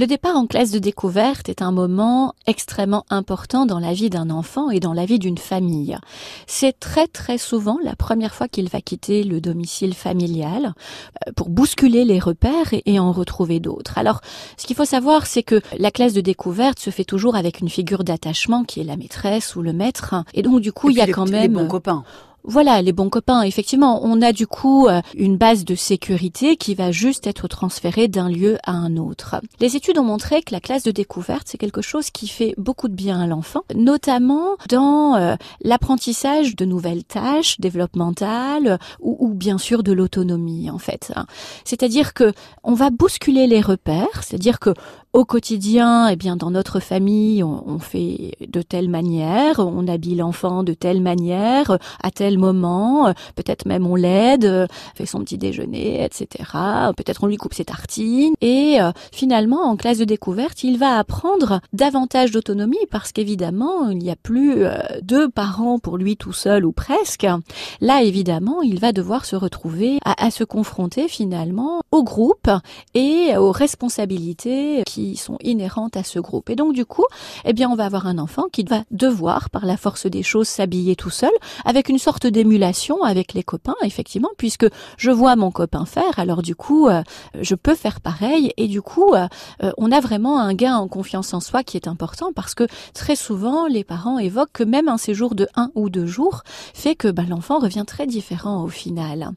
Le départ en classe de découverte est un moment extrêmement important dans la vie d'un enfant et dans la vie d'une famille. C'est très très souvent la première fois qu'il va quitter le domicile familial euh, pour bousculer les repères et en retrouver d'autres. Alors, ce qu'il faut savoir, c'est que la classe de découverte se fait toujours avec une figure d'attachement qui est la maîtresse ou le maître. Et donc, du coup, il y a quand même... Les bons copains. Voilà, les bons copains, effectivement. On a du coup euh, une base de sécurité qui va juste être transférée d'un lieu à un autre. Les études ont montré que la classe de découverte, c'est quelque chose qui fait beaucoup de bien à l'enfant, notamment dans euh, l'apprentissage de nouvelles tâches développementales ou, ou bien sûr de l'autonomie, en fait. C'est-à-dire que on va bousculer les repères, c'est-à-dire que au quotidien, eh bien, dans notre famille, on, fait de telle manière, on habille l'enfant de telle manière, à tel moment, peut-être même on l'aide, fait son petit déjeuner, etc. Peut-être on lui coupe ses tartines. Et euh, finalement, en classe de découverte, il va apprendre davantage d'autonomie parce qu'évidemment, il n'y a plus euh, deux parents pour lui tout seul ou presque. Là, évidemment, il va devoir se retrouver à, à se confronter finalement au groupe et aux responsabilités qui sont inhérentes à ce groupe. Et donc du coup, eh bien, on va avoir un enfant qui va devoir, par la force des choses, s'habiller tout seul, avec une sorte d'émulation avec les copains, effectivement, puisque je vois mon copain faire, alors du coup, euh, je peux faire pareil. Et du coup, euh, euh, on a vraiment un gain en confiance en soi qui est important parce que très souvent, les parents évoquent que même un séjour de un ou deux jours fait que bah, l'enfant revient très différent au final.